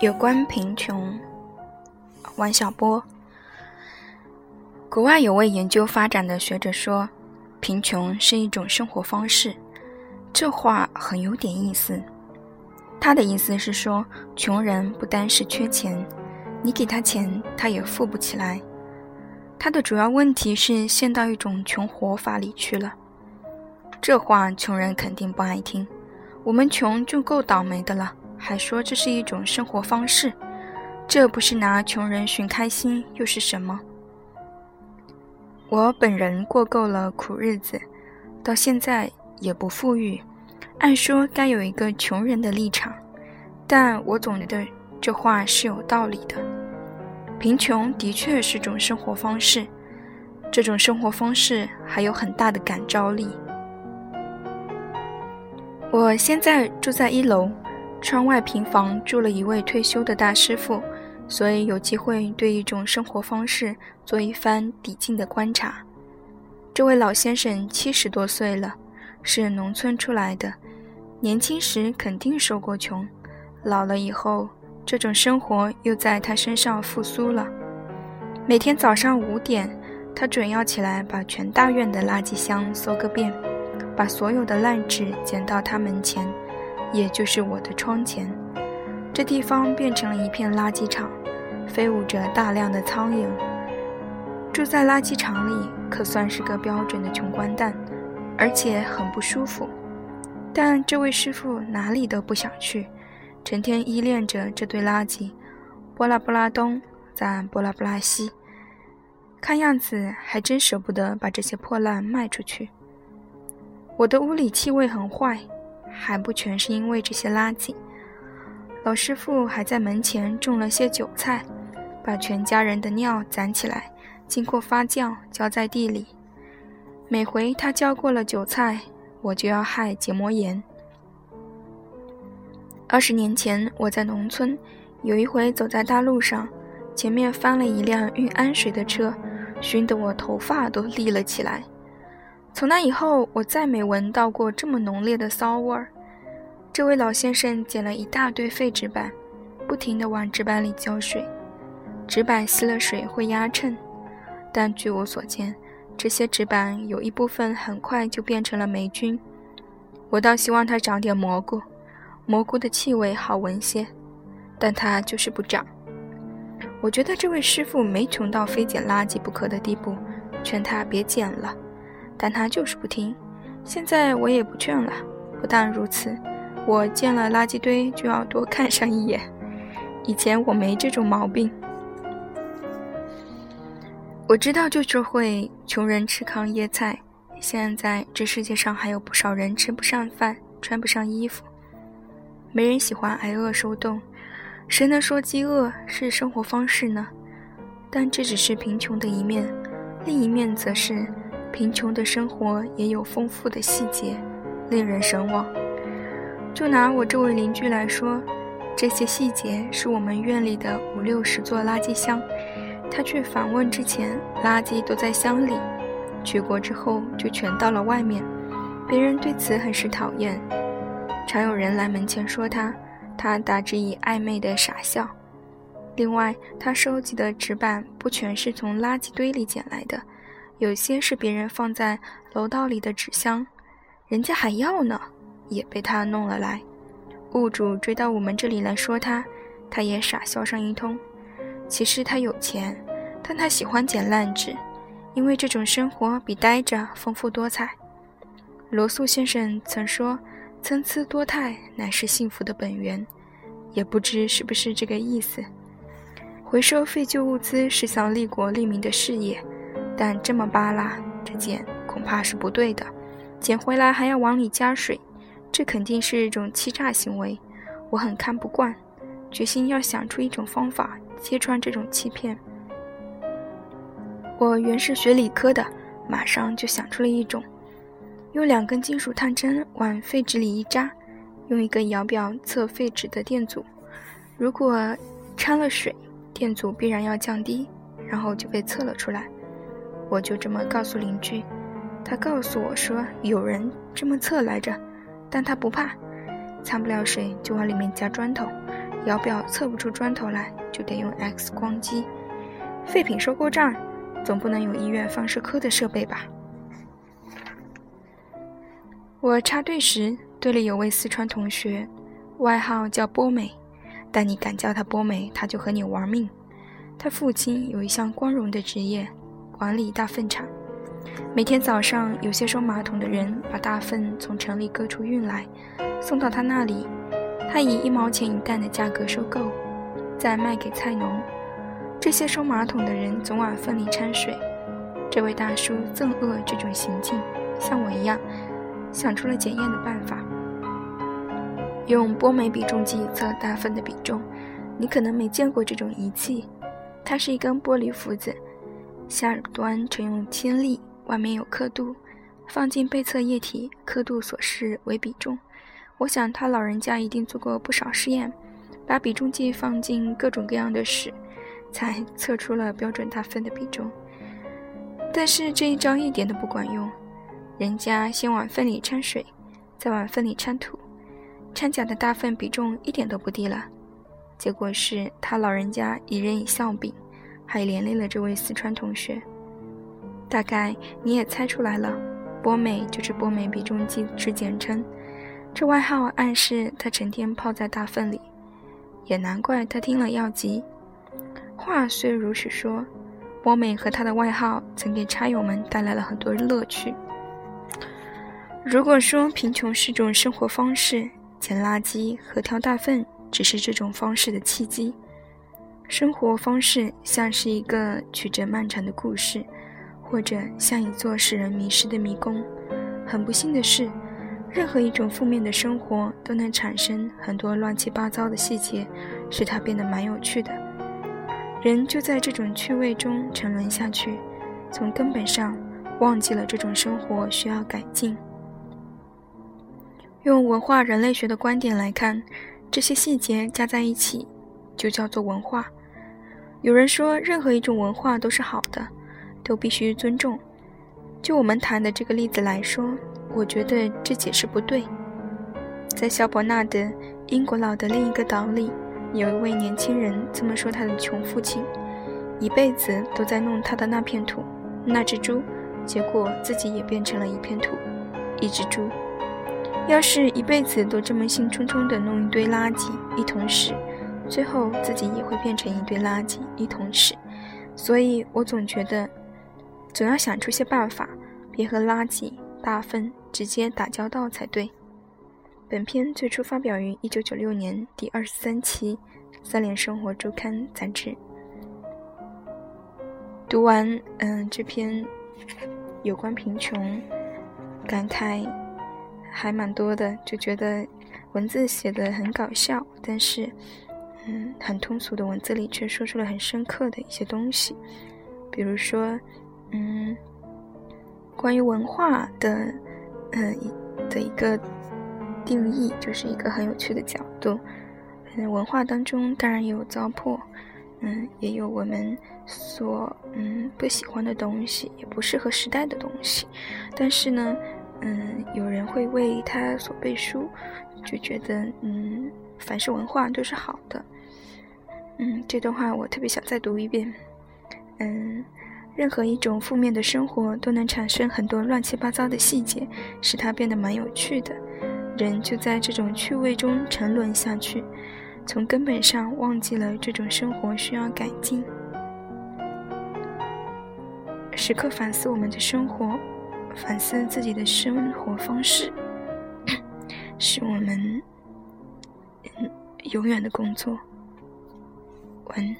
有关贫穷，王小波。国外有位研究发展的学者说，贫穷是一种生活方式。这话很有点意思。他的意思是说，穷人不单是缺钱，你给他钱，他也富不起来。他的主要问题是陷到一种穷活法里去了。这话穷人肯定不爱听。我们穷就够倒霉的了。还说这是一种生活方式，这不是拿穷人寻开心又是什么？我本人过够了苦日子，到现在也不富裕，按说该有一个穷人的立场，但我总觉得这话是有道理的。贫穷的确是种生活方式，这种生活方式还有很大的感召力。我现在住在一楼。窗外平房住了一位退休的大师傅，所以有机会对一种生活方式做一番抵近的观察。这位老先生七十多岁了，是农村出来的，年轻时肯定受过穷，老了以后这种生活又在他身上复苏了。每天早上五点，他准要起来把全大院的垃圾箱搜个遍，把所有的烂纸捡到他门前。也就是我的窗前，这地方变成了一片垃圾场，飞舞着大量的苍蝇。住在垃圾场里可算是个标准的穷光蛋，而且很不舒服。但这位师傅哪里都不想去，成天依恋着这堆垃圾，波拉波拉东，再波拉波拉西，看样子还真舍不得把这些破烂卖出去。我的屋里气味很坏。还不全是因为这些垃圾。老师傅还在门前种了些韭菜，把全家人的尿攒起来，经过发酵浇在地里。每回他浇过了韭菜，我就要害结膜炎。二十年前我在农村，有一回走在大路上，前面翻了一辆运氨水的车，熏得我头发都立了起来。从那以后，我再没闻到过这么浓烈的骚味儿。这位老先生捡了一大堆废纸板，不停地往纸板里浇水。纸板吸了水会压秤，但据我所见，这些纸板有一部分很快就变成了霉菌。我倒希望它长点蘑菇，蘑菇的气味好闻些，但它就是不长。我觉得这位师傅没穷到非捡垃圾不可的地步，劝他别捡了。但他就是不听，现在我也不劝了。不但如此，我见了垃圾堆就要多看上一眼。以前我没这种毛病。我知道就是会穷人吃糠咽菜。现在这世界上还有不少人吃不上饭，穿不上衣服。没人喜欢挨饿受冻，谁能说饥饿是生活方式呢？但这只是贫穷的一面，另一面则是。贫穷的生活也有丰富的细节，令人神往。就拿我这位邻居来说，这些细节是我们院里的五六十座垃圾箱。他去访问之前，垃圾都在箱里；去过之后，就全到了外面。别人对此很是讨厌，常有人来门前说他，他打之以暧昧的傻笑。另外，他收集的纸板不全是从垃圾堆里捡来的。有些是别人放在楼道里的纸箱，人家还要呢，也被他弄了来。物主追到我们这里来说他，他也傻笑上一通。其实他有钱，但他喜欢捡烂纸，因为这种生活比呆着丰富多彩。罗素先生曾说：“参差多态乃是幸福的本源。”也不知是不是这个意思。回收废旧物资是项利国利民的事业。但这么扒拉，这捡恐怕是不对的。捡回来还要往里加水，这肯定是一种欺诈行为。我很看不惯，决心要想出一种方法揭穿这种欺骗。我原是学理科的，马上就想出了一种：用两根金属探针往废纸里一扎，用一个摇表测废纸的电阻。如果掺了水，电阻必然要降低，然后就被测了出来。我就这么告诉邻居，他告诉我说有人这么测来着，但他不怕，掺不了水就往里面加砖头，摇表测不出砖头来，就得用 X 光机。废品收购站，总不能有医院放射科的设备吧？我插队时，队里有位四川同学，外号叫波美，但你敢叫他波美，他就和你玩命。他父亲有一项光荣的职业，管理大粪场。每天早上，有些收马桶的人把大粪从城里各处运来，送到他那里，他以一毛钱一担的价格收购，再卖给菜农。这些收马桶的人总往粪里掺水。这位大叔憎恶这种行径，像我一样，想出了检验的办法：用波美比重计测大粪的比重。你可能没见过这种仪器，它是一根玻璃浮子，下端呈用铅粒。外面有刻度，放进被测液体，刻度所示为比重。我想他老人家一定做过不少试验，把比重计放进各种各样的屎，才测出了标准大粪的比重。但是这一招一点都不管用，人家先往粪里掺水，再往粪里掺土，掺假的大粪比重一点都不低了。结果是他老人家一人以笑柄，还连累了这位四川同学。大概你也猜出来了，波美就是波美比重计之简称。这外号暗示他成天泡在大粪里，也难怪他听了要急。话虽如此说，波美和他的外号曾给差友们带来了很多乐趣。如果说贫穷是种生活方式，捡垃圾和挑大粪只是这种方式的契机。生活方式像是一个曲折漫长的故事。或者像一座使人迷失的迷宫。很不幸的是，任何一种负面的生活都能产生很多乱七八糟的细节，使它变得蛮有趣的。人就在这种趣味中沉沦下去，从根本上忘记了这种生活需要改进。用文化人类学的观点来看，这些细节加在一起，就叫做文化。有人说，任何一种文化都是好的。都必须尊重。就我们谈的这个例子来说，我觉得这解释不对。在肖伯纳的英国佬的另一个岛里，有一位年轻人这么说：他的穷父亲一辈子都在弄他的那片土，那只猪，结果自己也变成了一片土，一只猪。要是一辈子都这么兴冲冲地弄一堆垃圾，一桶屎，最后自己也会变成一堆垃圾，一桶屎。所以我总觉得。总要想出些办法，别和垃圾、大粪直接打交道才对。本篇最初发表于一九九六年第二十三期《三联生活周刊》杂志。读完，嗯，这篇有关贫穷，感慨还蛮多的，就觉得文字写的很搞笑，但是，嗯，很通俗的文字里却说出了很深刻的一些东西，比如说。嗯，关于文化的，嗯，的一个定义，就是一个很有趣的角度。嗯，文化当中当然也有糟粕，嗯，也有我们所嗯不喜欢的东西，也不适合时代的东西。但是呢，嗯，有人会为他所背书，就觉得嗯，凡是文化都是好的。嗯，这段话我特别想再读一遍。嗯。任何一种负面的生活都能产生很多乱七八糟的细节，使它变得蛮有趣的。人就在这种趣味中沉沦下去，从根本上忘记了这种生活需要改进。时刻反思我们的生活，反思自己的生活方式，是我们嗯永远的工作。文。